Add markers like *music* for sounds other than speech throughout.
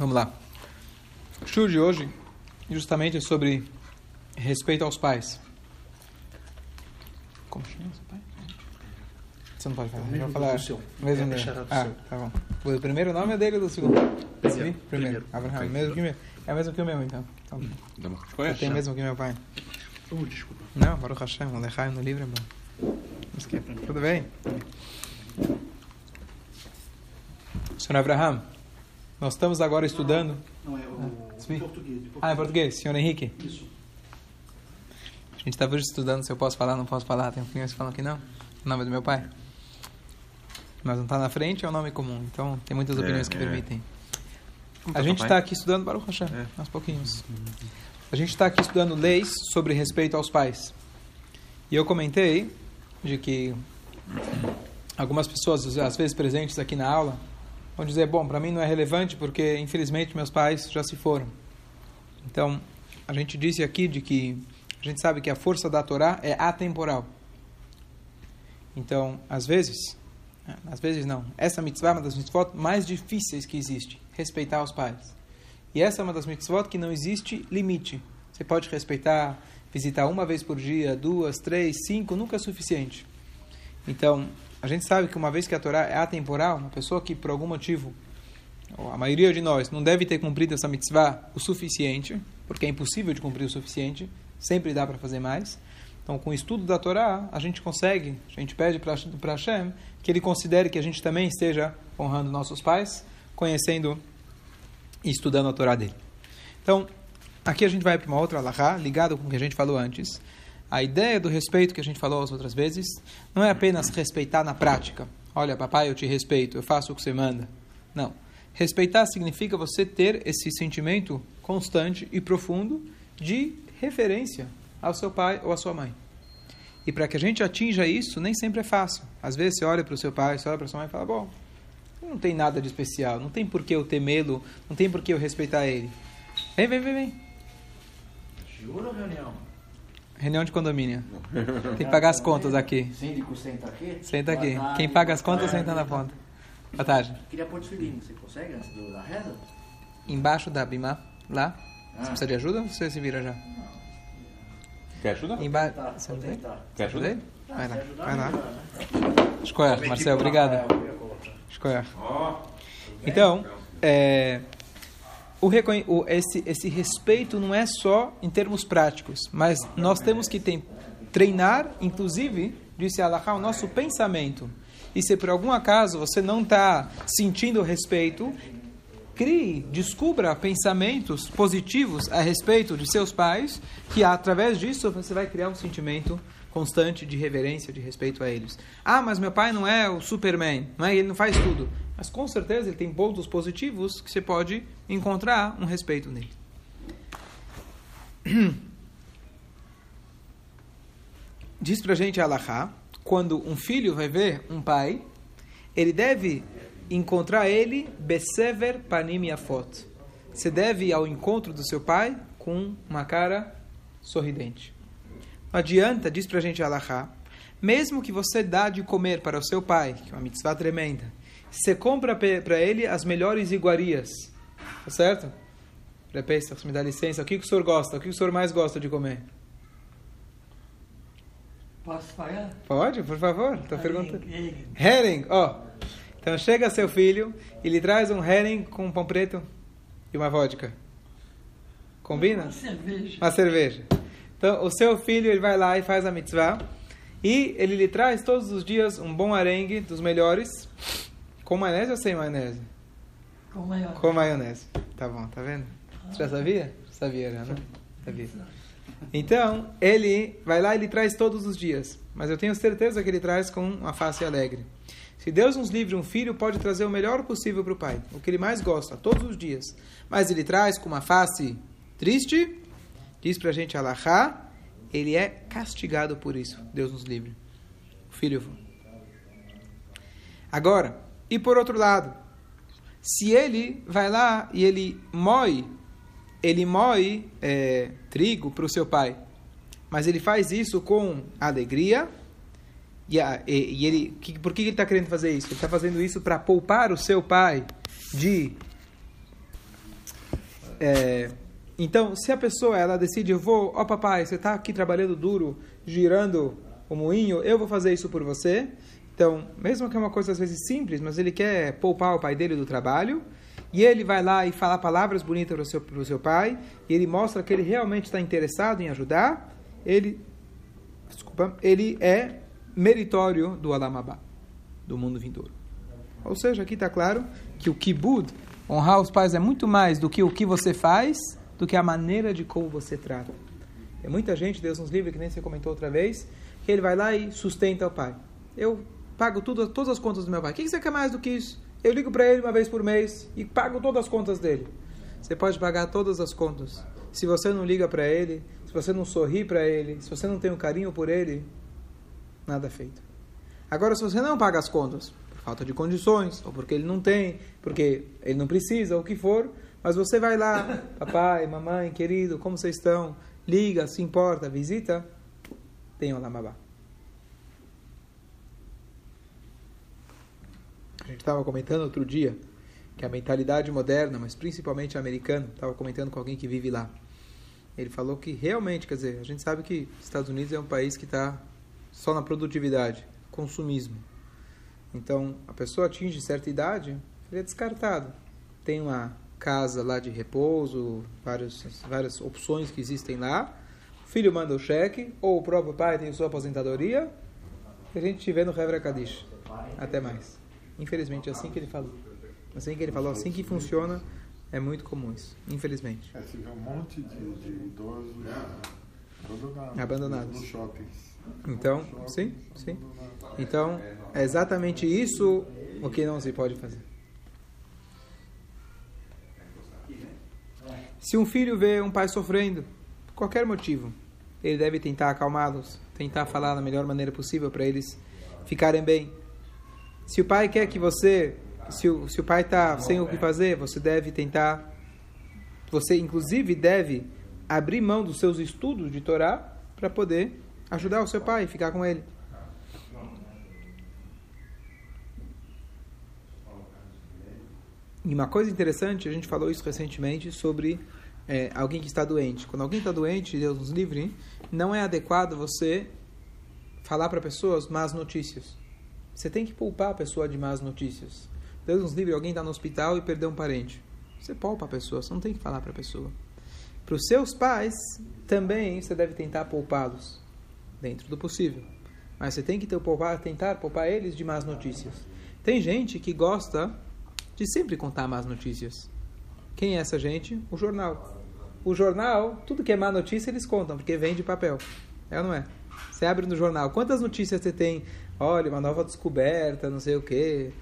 Vamos lá. O show de hoje justamente é sobre respeito aos pais. Como chama seu pai? Você não pode falar. Mesmo Eu vou falar. do seu. Mesmo É, meu. é Ah, seu. tá bom. O primeiro nome é dele ou do segundo? Primeiro. Primeiro. Abraham. Ok. Mesmo que meu. É o mesmo que o meu, então. então eu tenho mesmo que meu pai. Oh, desculpa. Não, Baruch Hashem, o Lechaim no livro é bom. Mas que- Tudo bem? Senhor Abraham, nós estamos agora estudando. Não, é o sim. português. de Ah, em português, senhor Henrique. Isso. A gente estava hoje estudando se eu posso falar, não posso falar. Tem opiniões que falam que não. O nome do meu pai. Mas não está na frente, é um nome comum. Então tem muitas É, opiniões que é. permitem. Como A tá gente está aqui estudando Baruch Hashem, É. aos pouquinhos. A gente está aqui estudando leis sobre respeito aos pais. E eu comentei de que algumas pessoas, às vezes presentes aqui na aula, vão dizer: bom, para mim não é relevante porque infelizmente meus pais já se foram. Então, a gente disse aqui de que a gente sabe que a força da Torá é atemporal. Então, às vezes, às vezes não, essa mitzvah é uma das mitzvot mais difíceis que existe, respeitar os pais. E essa é uma das mitzvot que não existe limite. Você pode respeitar, visitar uma vez por dia, duas, três, cinco, nunca é suficiente. Então, a gente sabe que uma vez que a Torá é atemporal, uma pessoa que por algum motivo, a maioria de nós, não deve ter cumprido essa mitzvah o suficiente, porque é impossível de cumprir o suficiente, sempre dá para fazer mais. Então, com o estudo da Torá, a gente consegue, a gente pede para Hashem que ele considere que a gente também esteja honrando nossos pais, conhecendo e estudando a Torá dele. Então, aqui a gente vai para uma outra alahá, ligado com o que a gente falou antes. A ideia do respeito que a gente falou as outras vezes não é apenas respeitar na prática. Olha, papai, eu te respeito, eu faço o que você manda. Não. Respeitar significa você ter esse sentimento constante e profundo de referência ao seu pai ou à sua mãe. E para que a gente atinja isso, nem sempre é fácil. Às vezes você olha para o seu pai, você olha para sua mãe e fala: Bom, não tem nada de especial, não tem por que eu temê-lo, não tem por que eu respeitar ele. Vem, vem, vem, vem. Juro, reunião? Reunião de condomínio. *laughs* Tem que pagar as contas aqui. Síndico senta aqui? Senta aqui. Quem paga as contas senta na ponta. Boa tarde. Queria pôr desfilinho, você consegue antes do- da reza? Embaixo da Bima, lá. Você Ah. precisa de ajuda ou você se vira já? Quer ajuda? Embaixo. Tá, Você não tem? tentar. Quer Ajuda ele? Vai lá, vai lá. melhor, né? Escolha, Marcelo, obrigado. Ó, Então, é, o o- esse, esse respeito não é só em termos práticos, mas nós temos que tem- treinar, inclusive, disse Allah, o nosso pensamento. E se por algum acaso você não está sentindo respeito, crie, descubra pensamentos positivos a respeito de seus pais, que através disso você vai criar um sentimento constante de reverência, de respeito a eles. Ah, mas meu pai não é o Superman, não é? ele não faz tudo. Mas com certeza ele tem pontos positivos que você pode encontrar um respeito nele. *clears throat* Diz pra gente Allahá, quando um filho vai ver um pai, ele deve encontrar ele besever panim yafot. Você deve ir ao encontro do seu pai com uma cara sorridente. Adianta, diz pra gente Allahá, mesmo que você dá de comer para o seu pai, que é uma mitzvah tremenda, você compra para ele as melhores iguarias, tá certo? Repesta, se me dá licença, o que, que o senhor gosta? O que o senhor mais gosta de comer? Posso pagar? Pode, por favor, estou perguntando. ele- Herring, ó. Então chega seu filho e lhe traz um herring com um pão preto e uma vodka. Combina? Uma cerveja. Uma cerveja. Então o seu filho ele vai lá e faz a mitzvah e ele lhe traz todos os dias um bom arengue dos melhores com maionese ou sem maionese? Com maior. Com maionese. Tá bom, tá vendo? Você já sabia? Sabia já, né? Sabia. Então, ele vai lá e ele traz todos os dias. Mas eu tenho certeza que ele traz com uma face alegre. Se Deus nos livre, um filho pode trazer o melhor possível para o pai, o que ele mais gosta, todos os dias. Mas ele traz com uma face triste, diz para a gente Allahá, ele é castigado por isso. Deus nos livre. Filho. Agora, e por outro lado, se ele vai lá e ele moe, ele moe é, trigo para o seu pai, mas ele faz isso com alegria, e, a, e, e ele, que, por que ele está querendo fazer isso? Ele está fazendo isso para poupar o seu pai de É, então, se a pessoa ela decide, eu vou, ó papai, você está aqui trabalhando duro, girando o moinho, eu vou fazer isso por você. Então, mesmo que é uma coisa às vezes simples, mas ele quer poupar o pai dele do trabalho, e ele vai lá e fala palavras bonitas para o seu, seu pai, e ele mostra que ele realmente está interessado em ajudar, ele, desculpa, ele é meritório do Alamabá, do mundo vindouro. Ou seja, aqui está claro que o kibud, honrar os pais, é muito mais do que o que você faz, do que a maneira de como você trata. Tem muita gente, Deus nos livre, que nem você comentou outra vez, que ele vai lá e sustenta o pai. Eu pago tudo, todas as contas do meu pai. O que você quer mais do que isso? Eu ligo para ele uma vez por mês e pago todas as contas dele. Você pode pagar todas as contas. Se você não liga para ele, se você não sorri para ele, se você não tem um carinho por ele, nada feito. Agora, se você não paga as contas, por falta de condições, ou porque ele não tem, porque ele não precisa, ou o que for, mas você vai lá, papai, mamãe, querido, como vocês estão? Liga, se importa, visita, tem o Lamabá. A gente estava comentando outro dia que a mentalidade moderna, mas principalmente americana, estava comentando com alguém que vive lá. Ele falou que realmente, quer dizer, a gente sabe que Estados Unidos é um país que está só na produtividade, consumismo. Então, a pessoa atinge certa idade, ele é descartado. Tem uma casa lá de repouso, várias, várias opções que existem lá. O filho manda o cheque, ou o próprio pai tem sua aposentadoria, e a gente vê no Hevra Kadish. Até mais. Infelizmente, é assim que ele falou. Assim que ele falou, assim que funciona, é muito comum isso. Infelizmente. É, você vê um monte de, de idosos abandonados. Abandonados. Nos shoppings. Então, sim, sim. Então, é exatamente isso o que não se pode fazer. Se um filho vê um pai sofrendo, por qualquer motivo, ele deve tentar acalmá-los, tentar falar da melhor maneira possível para eles ficarem bem. Se o pai quer que você, se o, se o pai está sem o que fazer, você deve tentar, você inclusive deve abrir mão dos seus estudos de Torá para poder ajudar o seu pai, ficar com ele. E uma coisa interessante, a gente falou isso recentemente sobre é, alguém que está doente. Quando alguém está doente, Deus nos livre, não é adequado você falar para pessoas más notícias. Você tem que poupar a pessoa de más notícias. Deus nos livre, alguém está no hospital e perdeu um parente. Você poupa a pessoa, você não tem que falar para a pessoa. Para os seus pais, também você deve tentar poupá-los, dentro do possível. Mas você tem que ter, poupar, tentar poupar eles de más notícias. Tem gente que gosta de sempre contar más notícias. Quem é essa gente? O jornal. O jornal, tudo que é má notícia eles contam, porque vem de papel. É ou não é? Você abre no jornal, quantas notícias você tem? Olha, uma nova descoberta, não sei o quê.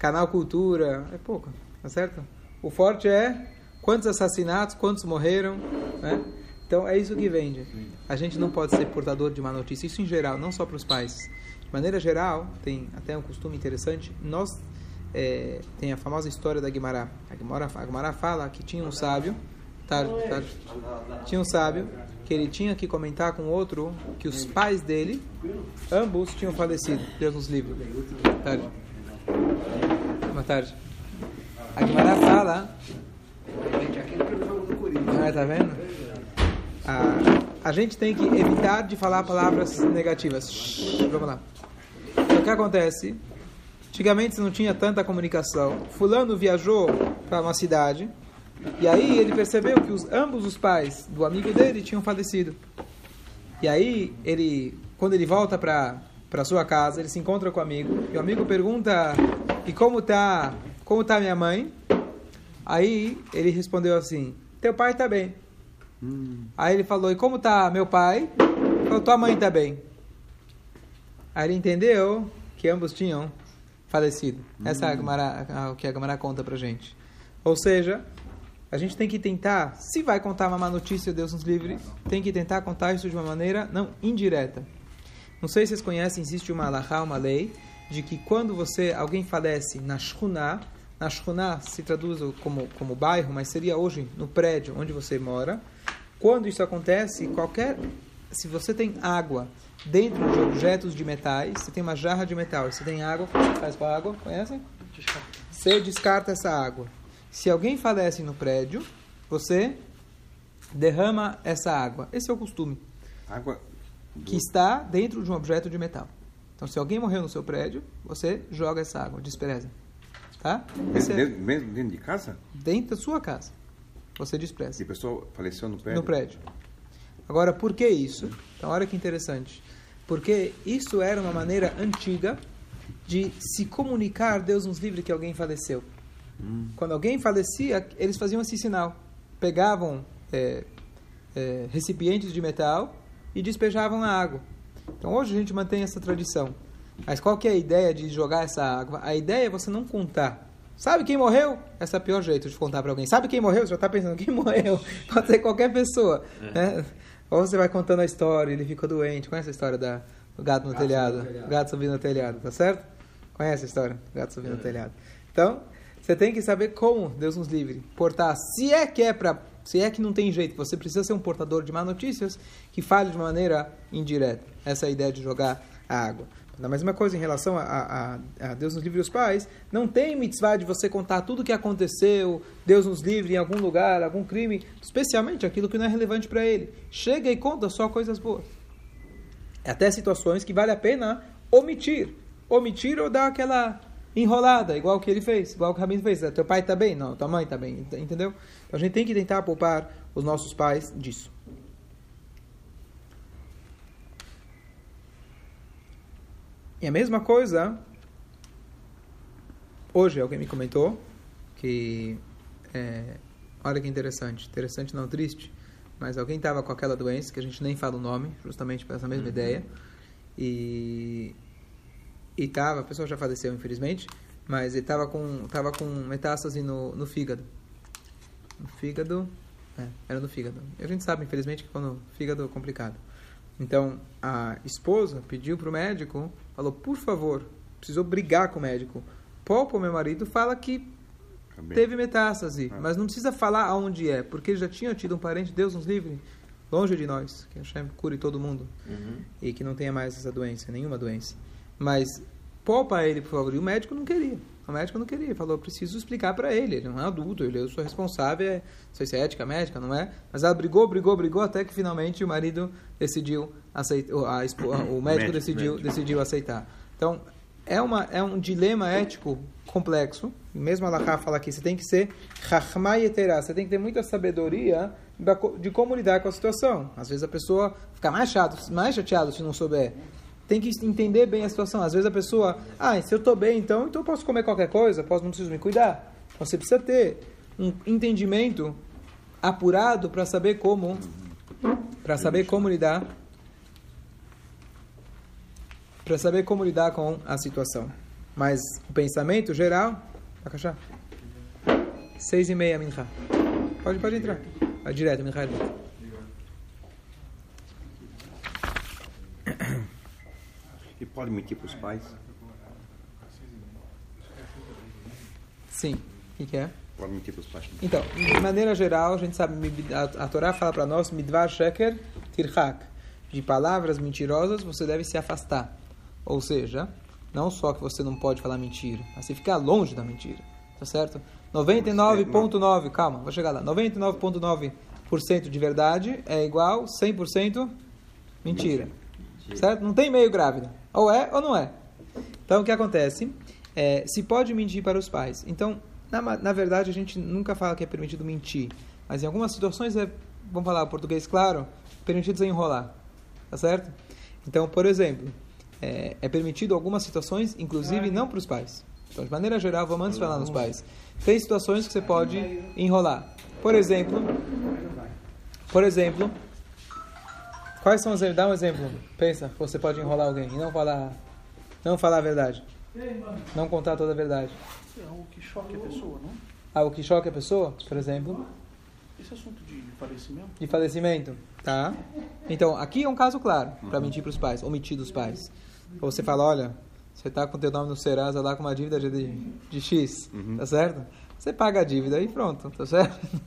Canal Cultura, é pouco, tá certo? O forte é quantos assassinatos, quantos morreram, né? Então é isso que vende. A gente não pode ser portador de má notícia, isso em geral, não só para os pais. De maneira geral, tem até um costume interessante, nós é, tem a famosa história da Guimará. A Guimará, a Guimará fala que tinha um sábio, tarde, tarde, tinha um sábio que ele tinha que comentar com outro que os pais dele, ambos tinham falecido. Deus nos livre. Tarde. Boa tarde. A Guimará fala. Ah, tá vendo? A, a gente tem que evitar de falar palavras negativas. Shhh, vamos lá. Então, o que acontece? Antigamente não tinha tanta comunicação. Fulano viajou para uma cidade e aí ele percebeu que os, ambos os pais do amigo dele tinham falecido. E aí ele, quando ele volta para para sua casa, ele se encontra com o amigo e o amigo pergunta: "E como tá? Como tá minha mãe?" Aí ele respondeu assim: "Teu pai está bem." Aí ele falou: "E como tá meu pai?" Ele falou: "Tua mãe está bem." Aí ele entendeu que ambos tinham falecido. Essa é a Gemara- a- o que a Gamara conta pra gente. Ou seja, a gente tem que tentar, se vai contar uma má notícia, Deus nos livre, tem que tentar contar isso de uma maneira não indireta. Não sei se vocês conhecem, existe uma alahá, uma lei, de que quando você alguém falece na shchuná, na shchuná se traduz como, como bairro, mas seria hoje no prédio onde você mora. Quando isso acontece, qualquer se você tem água dentro de objetos de metais, você tem uma jarra de metal, você tem água, faz com a água? Conhecem? Você descarta essa água. Se alguém falece no prédio, você derrama essa água. Esse é o costume, Água. que está dentro de um objeto de metal. Então, se alguém morreu no seu prédio, você joga essa água, despreza. Tá? Esse é Dentro, mesmo dentro de casa? dentro da sua casa. Você E despreza. a pessoa faleceu no prédio? No prédio. Agora, por que isso? Então, olha que interessante. Porque isso era uma maneira antiga de se comunicar, Deus nos livre, que alguém faleceu. Quando alguém falecia, eles faziam esse sinal. Pegavam é, é, recipientes de metal e despejavam a água. Então, hoje a gente mantém essa tradição. Mas qual que é a ideia de jogar essa água? A ideia é você não contar. Sabe quem morreu? Esse é o pior jeito de contar para alguém. Sabe quem morreu? Você já está pensando, *laughs* quem morreu? Pode ser qualquer pessoa. né? Ou você vai contando a história, ele ficou doente. Conhece a história da, do gato no telhado? O gato subindo no telhado, tá certo? Conhece a história? O gato subindo no telhado. Então, você tem que saber como, Deus nos livre, portar. Se é que é para. Se é que não tem jeito, você precisa ser um portador de má notícias que fale de maneira indireta. Essa é a ideia de jogar a água. A mesma coisa em relação a, a, a Deus nos livre os pais. Não tem mitzvah de você contar tudo o que aconteceu, Deus nos livre em algum lugar, algum crime, especialmente aquilo que não é relevante para ele. Chega e conta só coisas boas. Até situações que vale a pena omitir. Omitir ou dar aquela enrolada, igual que ele fez, igual que o Rabino fez. Teu pai está bem? Não, tua mãe está bem, ent- entendeu? Então a gente tem que tentar poupar os nossos pais disso. E a mesma coisa, hoje alguém me comentou que, é, olha que interessante, interessante não triste, mas alguém estava com aquela doença, que a gente nem fala o nome, justamente por essa mesma ideia, e e tava, a pessoa já faleceu infelizmente, mas ele tava com tava com metástase no, no fígado. No fígado, é, era no fígado. A gente sabe infelizmente que quando o fígado é complicado. Então, a esposa pediu para o médico, falou: "Por favor, precisou brigar com o médico. Poupa o meu marido, fala que Também. teve metástase, Ah. mas não precisa falar aonde é, porque ele já tinha tido um parente, Deus nos livre, longe de nós, que Hashem cure todo mundo e que não tenha mais essa doença, nenhuma doença. Mas poupa ele, por favor. E o médico não queria. O médico não queria. Falou, preciso explicar para ele. Ele não é adulto, ele eu sou responsável, é, não sei se é ética médica, não é? Mas ela brigou, brigou, brigou, até que finalmente o marido decidiu aceitar, a, *coughs* o médico, Médico, decidiu, médico. decidiu aceitar. Então, é, uma, é um dilema ético complexo. Mesmo a Laha fala que você tem que ser Yeterá, você tem que ter muita sabedoria da de como lidar com a situação. Às vezes a pessoa fica mais chato, mais chateado se não souber. Tem que entender bem a situação. Às vezes a pessoa, ah, se eu estou bem, então, então eu posso comer qualquer coisa, posso, não preciso me cuidar. Então, Você precisa ter um entendimento apurado para saber como, para saber como lidar para saber como lidar com a situação. Mas o pensamento geral, Akashá, seis e meia, Minha. Pode, pode entrar. Vai direto, Minha. é direto. E pode mentir para os pais? Sim. O que, que é? Pode mentir para os pais. Então, de maneira geral, a gente sabe, a, Torá fala para nós, Midvar Sheker Tirhak. De palavras mentirosas você deve se afastar. Ou seja, não só que você não pode falar mentira, mas você ficar longe da mentira. Tá certo? 99,9%, calma, vou chegar lá. 99,9% de verdade é igual 100% mentira. Certo? Não tem meio grávida. Ou é ou não é. Então, o que acontece? É, se pode mentir para os pais. Então, na, na verdade, a gente nunca fala que é permitido mentir. Mas em algumas situações, é, vamos falar o português claro, permitido se enrolar. Tá certo? Então, por exemplo, é, é permitido algumas situações, inclusive não para os pais. Então, de maneira geral, vamos antes falar nos pais. Tem situações que você pode enrolar. Por exemplo, por exemplo, quais são os dá um exemplo. Pensa, você pode enrolar alguém e não falar, não falar a verdade, não contar toda a verdade. É algo que choque a pessoa, não? Algo que choque a pessoa, por exemplo, Esse assunto de falecimento, de falecimento, tá? Então, aqui é um caso claro para mentir para os pais, omitir dos pais. Ou você fala, olha, você tá com teu nome no Serasa lá com uma dívida de, de X, tá certo? Você paga a dívida e pronto, tá certo?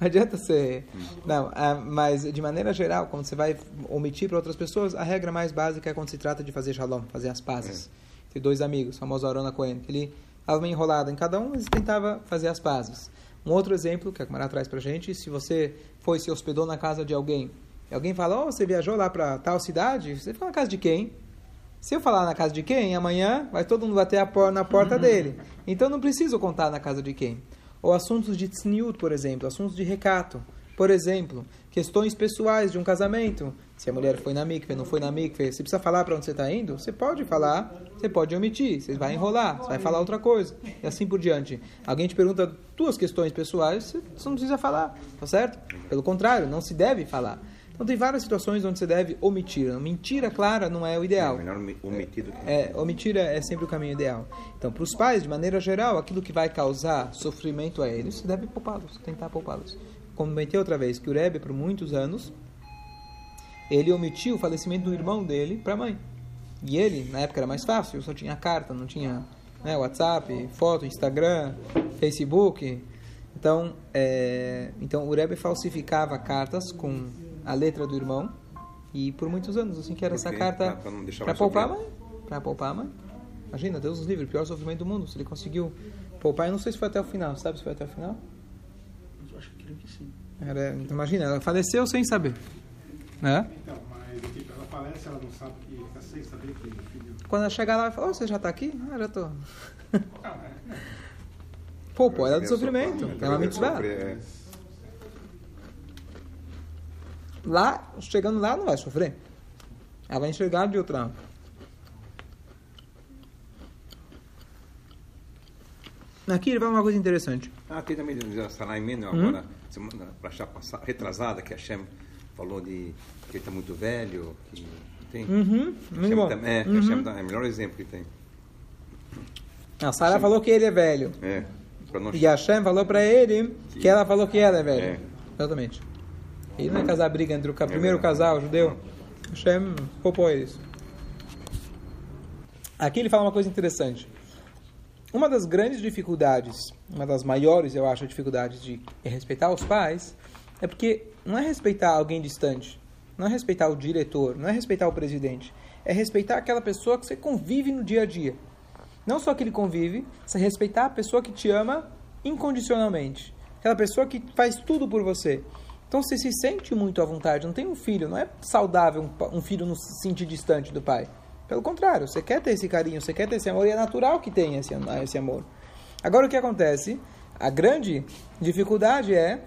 Não *laughs* adianta ser. Não, ah, mas de maneira geral, quando você vai omitir para outras pessoas, a regra mais básica é quando se trata de fazer shalom, fazer as pazes. Tem dois amigos, o famoso Arona Cohen, que ele estava meio enrolado em cada um, mas tentava fazer as pazes. Um outro exemplo que a Gemara traz para gente, se você foi se hospedou na casa de alguém, e alguém fala, oh, você viajou lá para tal cidade, você ficou na casa de quem? Se eu falar na casa de quem, amanhã vai todo mundo bater a por na porta *laughs* dele. Então não preciso contar na casa de quem. Ou assuntos de tzniut, por exemplo, assuntos de recato. Por exemplo, questões pessoais de um casamento. Se a mulher foi na mikve, não foi na mikve, você precisa falar para onde você está indo? Você pode falar, você pode omitir, você vai enrolar, você vai falar outra coisa. E assim por diante. Alguém te pergunta duas questões pessoais, você não precisa falar, tá certo? Pelo contrário, não se deve falar. Então tem várias situações onde você deve omitir. Mentira clara não é o ideal. É melhor omi- omitir do que... É, omitir é é sempre o caminho ideal. Então, para os pais, de maneira geral, aquilo que vai causar sofrimento a eles, você deve poupá-los, tentar poupá-los. Comentei outra vez que o Rebbe, por muitos anos, ele omitiu o falecimento do irmão dele para a mãe. E ele, na época era mais fácil, só tinha carta, não tinha né, WhatsApp, foto, Instagram, Facebook. Então, é, então o Rebbe falsificava cartas com a letra do irmão e por muitos anos assim que era essa carta deixar para poupar mãe, para poupar mãe. Imagina, Deus nos livre, o pior sofrimento do mundo. Se ele conseguiu poupar, eu não sei se foi até o final, sabe se foi até o final? Mas eu acho que creio que sim. Era, então, imagina, ela faleceu sem saber, né? Então, mas tipo, ela falece, ela não sabe que fica sem saber que filho. Quando ela chegar lá, ela fala, oh, você já está aqui? Ah, já estou. Ah, é, é. Poupou ela do sofrimento, é uma talvez mitzvah. sofrer, é. Lá, chegando lá, não vai sofrer. Ela vai enxergar de outra. Aqui ele fala uma coisa interessante. Ah, tem também o Sarai Menu Hum? agora, semana passar, retrasada, que a Hashem falou de que ele está muito velho, que tem. Uhum, muito bom. tam- é, Uhum. Tam- é o melhor exemplo que tem. A Sara falou que ele é velho. É, não E a Hashem falou pra ele que ela falou que ela é velha. É. Exatamente. Ele não é casar briga entre o É primeiro casal judeu. Hashem poupou eles. Aqui ele fala uma coisa interessante. Uma das grandes dificuldades, uma das maiores, eu acho, dificuldades de respeitar os pais, é porque não é respeitar alguém distante, não é respeitar o diretor, não é respeitar o presidente, é respeitar aquela pessoa que você convive no dia a dia. Não só que ele convive, você respeitar a pessoa que te ama incondicionalmente. Aquela pessoa que faz tudo por você. Então você se sente muito à vontade. Não tem um filho, não é saudável um filho não se sentir distante do pai. Pelo contrário, você quer ter esse carinho, você quer ter esse amor e é natural que tenha esse, esse amor. Agora o que acontece? A grande dificuldade é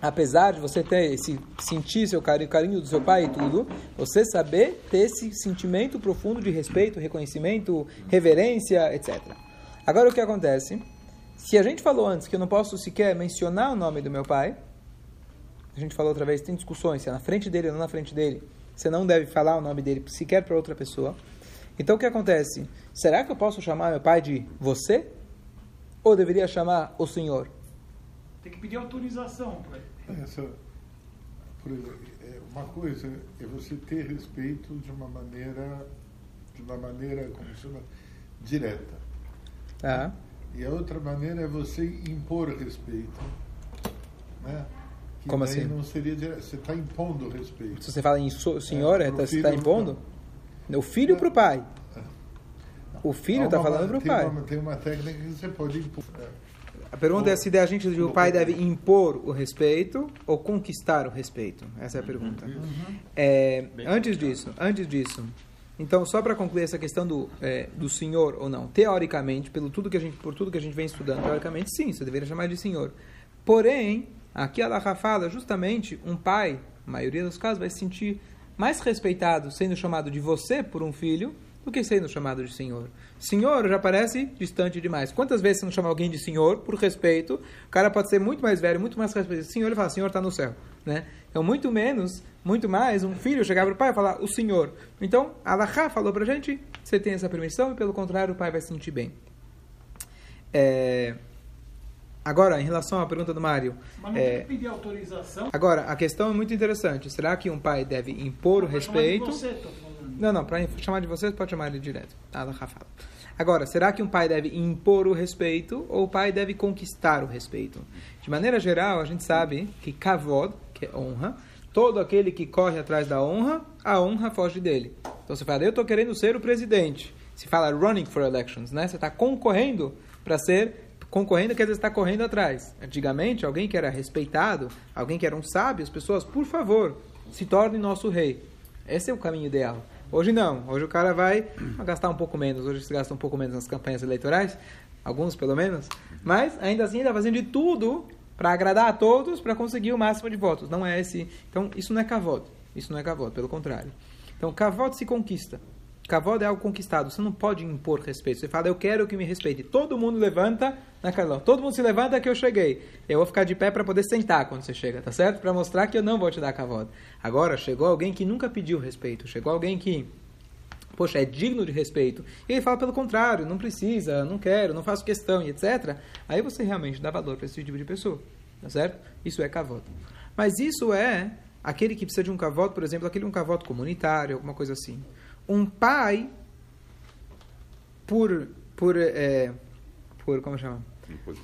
apesar de você ter esse sentir seu carinho, carinho do seu pai e tudo, você saber ter esse sentimento profundo de respeito, reconhecimento, reverência, etc. Agora o que acontece? Se a gente falou antes que eu não posso sequer mencionar o nome do meu pai, a gente falou outra vez, tem discussões se é na frente dele ou não na frente dele, você não deve falar o nome dele sequer para outra pessoa. Então o que acontece? Será que eu posso chamar meu pai de você? Ou deveria chamar o senhor? Tem que pedir autorização para ele. Essa, por exemplo, é, uma coisa é você ter respeito de uma maneira, de uma maneira, como se chama, direta. Tá? E a outra maneira é você impor respeito. Né? Que Como assim? não seria direto. Você está impondo respeito. Se você fala em so- senhor, É, é, pro tá- você está filho, impondo? O filho para o pai. O filho está falando para o pai. Uma, tem uma técnica que você pode impor. É. A pergunta é se a gente, o pai deve impor o respeito ou conquistar o respeito. Essa é a pergunta. É, antes disso, antes disso, então só para concluir essa questão do, é, do senhor ou não, teoricamente, pelo tudo que a gente, por tudo que a gente vem estudando, teoricamente sim, você deveria chamar de senhor. Porém, aqui a fala justamente um pai, na maioria dos casos, vai se sentir mais respeitado sendo chamado de você por um filho do que sendo chamado de senhor. Senhor já parece distante demais. Quantas vezes você não chama alguém de senhor por respeito? O cara pode ser muito mais velho, muito mais respeitoso. Senhor, ele fala, senhor está no céu. Né? Então, muito menos, muito mais, um filho chegar para o pai e falar, o senhor. Então, Allah falou para a gente, você tem essa permissão e, pelo contrário, o pai vai se sentir bem. É... Agora, em relação à pergunta do Mário, Mas não é, tem que pedir autorização. agora, a questão é muito interessante. Será que um pai deve impor o Vai chamar de respeito? Você, tô falando. Não, não, para chamar de você, pode chamar ele direto. Ah, da Rafa. Agora, será que um pai deve impor o respeito ou o pai deve conquistar o respeito? De maneira geral, a gente sabe que kavod, que é honra, todo aquele que corre atrás da honra, a honra foge dele. Então você fala, eu estou querendo ser o presidente. Se fala running for elections, né? Você está concorrendo para ser Concorrendo quer dizer estar correndo atrás. Antigamente, alguém que era respeitado, alguém que era um sábio, as pessoas, por favor, se torne nosso rei. Esse é o caminho ideal. Hoje não. Hoje o cara vai *clears throat* gastar um pouco menos. Hoje se gasta um pouco menos nas campanhas eleitorais. Alguns, pelo menos. Mas, ainda assim, está fazendo de tudo para agradar a todos, para conseguir o máximo de votos. Não é esse... Então, isso não é cavod. Isso não é cavod, pelo contrário. Então, cavod se conquista. Cavod é algo conquistado. Você não pode impor respeito. Você fala, eu quero que me respeite. Todo mundo levanta na calão. Todo mundo se levanta que eu cheguei. Eu vou ficar de pé para poder sentar quando você chega, tá certo? Para mostrar que eu não vou te dar cavod. Agora, chegou alguém que nunca pediu respeito. Chegou alguém que, poxa, é digno de respeito. E ele fala pelo contrário, não precisa, não quero, não faço questão etc. Aí você realmente dá valor para esse tipo de pessoa. Tá certo? Isso é cavod. Mas isso é aquele que precisa de um cavod, por exemplo, aquele um cavod comunitário, alguma coisa assim um pai, por, por, é, por como chama?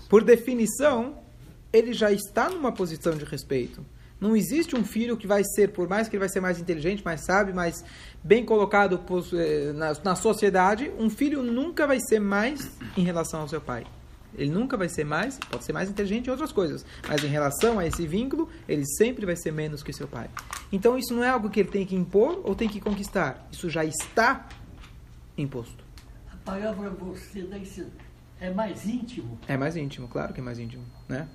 Por definição, ele já está numa posição de respeito. Não existe um filho que vai ser, por mais que ele vai ser mais inteligente, mais sábio, mais bem colocado é, na, na sociedade, um filho nunca vai ser mais em relação ao seu pai. Ele nunca vai ser mais, pode ser mais inteligente em outras coisas, mas em relação a esse vínculo, ele sempre vai ser menos que seu pai. Então isso não é algo que ele tem que impor ou tem que conquistar. Isso já está imposto. A palavra você deve é mais íntimo. É mais íntimo, claro que é mais íntimo, né?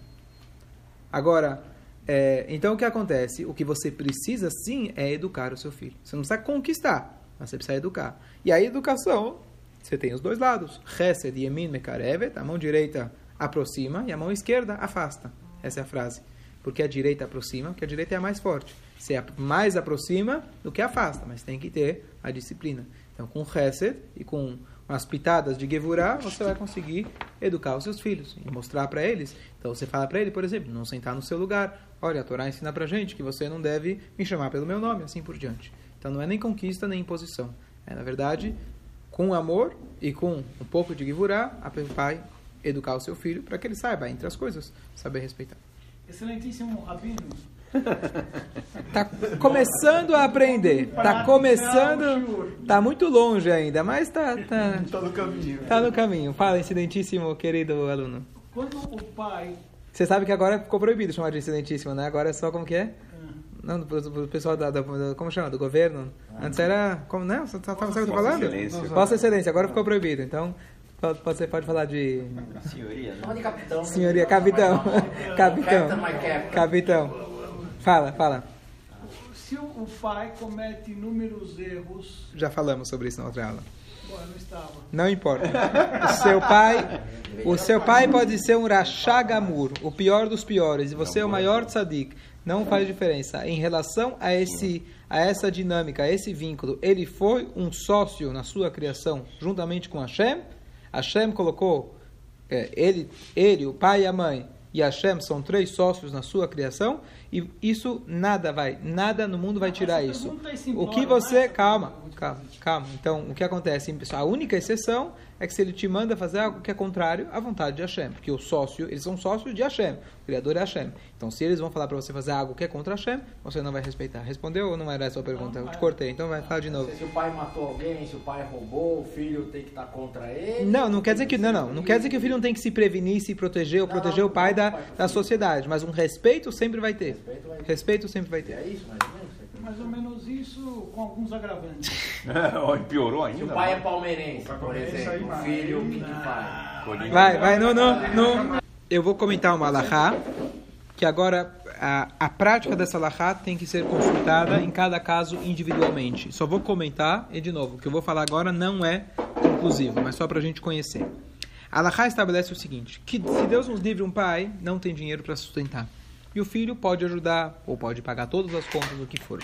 Agora, é, então o que acontece? O que você precisa sim é educar o seu filho. Você não precisa conquistar, mas você precisa educar. E a educação você tem os dois lados. Chesed, Yemin, Mekarevet. A mão direita aproxima e a mão esquerda afasta. Essa é a frase. Porque a direita aproxima, porque a direita é a mais forte. Você mais aproxima do que afasta, mas tem que ter a disciplina. Então, com Chesed e com umas pitadas de Gevurah, você vai conseguir educar os seus filhos e mostrar para eles. Então, você fala para ele, por exemplo, não sentar no seu lugar. Olha, a Torá ensina para gente que você não deve me chamar pelo meu nome, assim por diante. Então, não é nem conquista nem imposição. É, na verdade, com amor e com um pouco de givurá, a pai educar o seu filho para que ele saiba, entre as coisas, saber respeitar. Excelentíssimo Rabino. Está *laughs* começando a aprender. Está começando. Está muito longe ainda, mas está tá, tá no caminho. Está no caminho. Fala, incidentíssimo, querido aluno. Quando o pai. Você sabe que agora ficou proibido chamar de incidentíssimo, né? Agora é só como que é? Não, do, pessoal da, da, Como chama? Do governo. Ah, Antes era. Como, não? Você tá, sabe o que eu tô falando? Excelência. Vossa Excelência, agora ficou proibido. Então, pode, você pode falar de. Senhoria, né? de capitão. Senhoria, capitão. Capitão. Capitão. Fala, fala. Se o pai comete inúmeros erros. Já falamos sobre isso na outra aula. Bom, não estava. Não importa. O seu pai, o seu pai pode ser um Rashagamur, o pior dos piores, e você é o maior tzadik. Não faz diferença. Em relação a, esse, a essa dinâmica, a esse vínculo, ele foi um sócio na sua criação, juntamente com Hashem. Hashem colocou é, ele, ele, o pai e a mãe, e Hashem são três sócios na sua criação, e isso nada vai, nada no mundo vai tirar isso. É o que você. Calma, calma, calma. Então, o que acontece, A única exceção é que se ele te manda fazer algo que é contrário à vontade de Hashem, porque o sócio, eles são sócios de Hashem, o criador é Hashem. Então, se eles vão falar para você fazer algo que é contra Hashem, você não vai respeitar. Respondeu ou não era essa a pergunta? Eu te cortei, então vai falar de novo. Se o pai matou alguém, se o pai roubou, o filho tem que estar contra ele. Não, não quer dizer que não, não, não quer dizer que o filho não tem que se prevenir, se proteger ou proteger o pai da, da sociedade, mas um respeito sempre vai ter. Respeito, vai ter. Respeito sempre vai ter. É isso, mais ou menos mais ou menos isso com alguns agravantes. *laughs* piorou ainda? Se o pai é palmeirense, por exemplo, o filho, o que, que faz? Vai, vai, não, não, não. Eu vou comentar uma alahá, que agora a, a prática dessa alahá tem que ser consultada em cada caso individualmente. Só vou comentar, e de novo, o que eu vou falar agora não é conclusivo, mas só para a gente conhecer. A alahá estabelece o seguinte, que se Deus nos livre um pai, não tem dinheiro para sustentar. E o filho pode ajudar ou pode pagar todas as contas, o que for.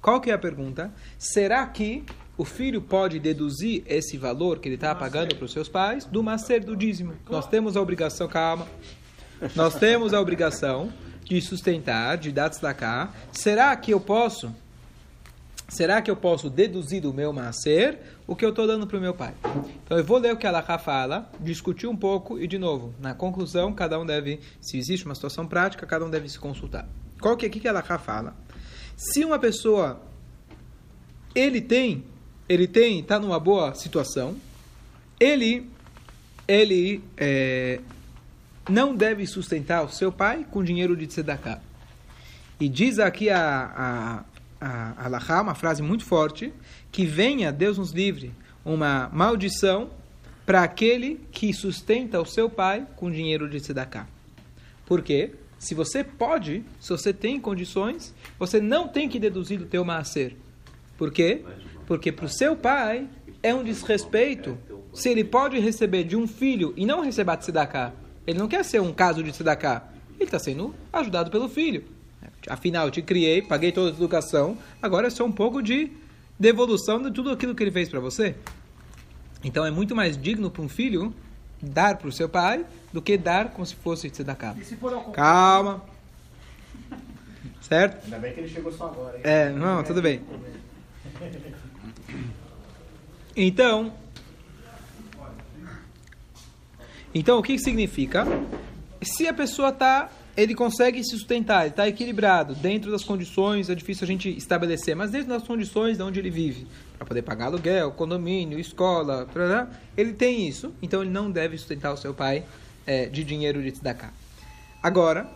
Qual que é a pergunta? Será que o filho pode deduzir esse valor que ele está pagando para os seus pais do macer do dízimo? Nós temos a obrigação, calma, nós temos a obrigação de sustentar, de dar destacar. Será que eu posso será que eu posso deduzir do meu macer o que eu estou dando para o meu pai? Então eu vou ler o que a Laha fala, discutir um pouco e, de novo, na conclusão, cada um deve, se existe uma situação prática, cada um deve se consultar. Qual que é que a Laha fala? Se uma pessoa, ele tem, ele tem, está numa boa situação, ele, ele, é, não deve sustentar o seu pai com dinheiro de tzedakah. E diz aqui a, a, a uma frase muito forte, que venha, Deus nos livre, uma maldição para aquele que sustenta o seu pai com dinheiro de tzedakah. Por quê? Se você pode, se você tem condições, você não tem que deduzir do teu maaser. Por quê? Porque para o seu pai é um desrespeito se ele pode receber de um filho e não receber tzedakah. Ele não quer ser um caso de tzedakah. Ele está sendo ajudado pelo filho. Afinal, eu te criei, paguei toda a educação, agora é só um pouco de devolução de tudo aquilo que ele fez para você. Então é muito mais digno para um filho dar para o seu pai do que dar como se fosse tzedakah. E se for ao Calma. Certo? Ainda bem que ele chegou só agora, hein? É, não, tudo bem. Então, então o que significa? Se a pessoa está, ele consegue se sustentar, ele está equilibrado dentro das condições, é difícil a gente estabelecer, mas dentro das condições de onde ele vive, para poder pagar aluguel, condomínio, escola, ele tem isso, então ele não deve sustentar o seu pai é, de dinheiro de tzedakah. Agora,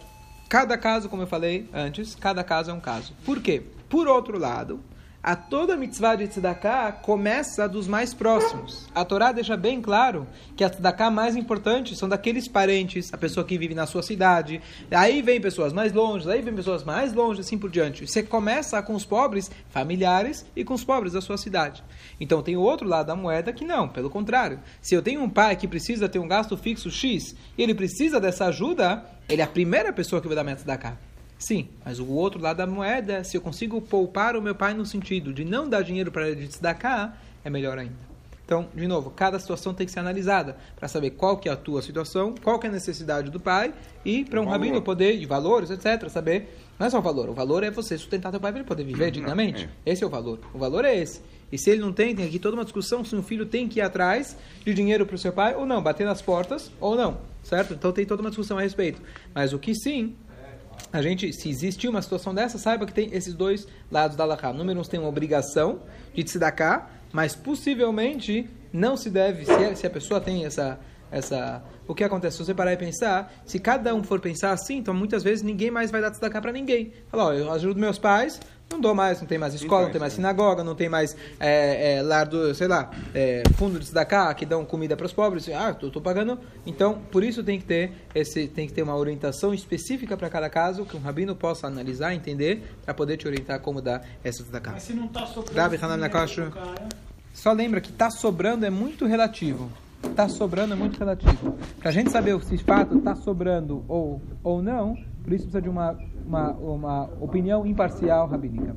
cada caso, como eu falei antes, cada caso é um caso. Por quê? Por outro lado, a toda mitzvah de tzedakah começa dos mais próximos. A Torá deixa bem claro que a tzedakah mais importante são daqueles parentes, a pessoa que vive na sua cidade. Aí vem pessoas mais longe, aí vem pessoas mais longe, assim por diante. Você começa com os pobres familiares e com os pobres da sua cidade. Então tem o outro lado da moeda que não, pelo contrário. Se eu tenho um pai que precisa ter um gasto fixo X e ele precisa dessa ajuda, ele é a primeira pessoa que vai dar minha tzedakah. Sim, mas o outro lado da moeda, se eu consigo poupar o meu pai no sentido de não dar dinheiro para ele cá, é melhor ainda. Então, de novo, cada situação tem que ser analisada para saber qual que é a tua situação, qual que é a necessidade do pai e para um valor. rabino poder, de valores, etc., saber. Não é só o valor, o valor é você sustentar teu pai para ele poder viver dignamente. Esse é o valor. O valor é esse. E se ele não tem, tem aqui toda uma discussão se um filho tem que ir atrás de dinheiro para o seu pai ou não, bater nas portas ou não, certo? Então tem toda uma discussão a respeito. Mas o que sim a gente, se existir uma situação dessa, saiba que tem esses dois lados da Allahá. Número um, tem uma obrigação de tzedakah, mas possivelmente não se deve, se se a pessoa tem essa, essa... O que acontece? Se você parar e pensar, se cada um for pensar assim, então muitas vezes ninguém mais vai dar tzedakah para ninguém. Fala, ó, eu ajudo meus pais, não dou mais, não tem mais escola, não tem mais sinagoga, não tem mais é, é, lar do, sei lá, é, fundo de tzedakah que dão comida para os pobres. Ah, tô, tô pagando. Então, por isso tem que ter esse, tem que ter uma orientação específica para cada caso que um rabino possa analisar, entender, para poder te orientar como dar essa tzedakah. Mas se não está sobrando Rabi dinheiro cara, Só lembra que tá sobrando é muito relativo. Tá sobrando é muito relativo. Para a gente saber se de fato tá sobrando ou, ou não, por isso precisa de uma, uma, uma opinião imparcial rabínica.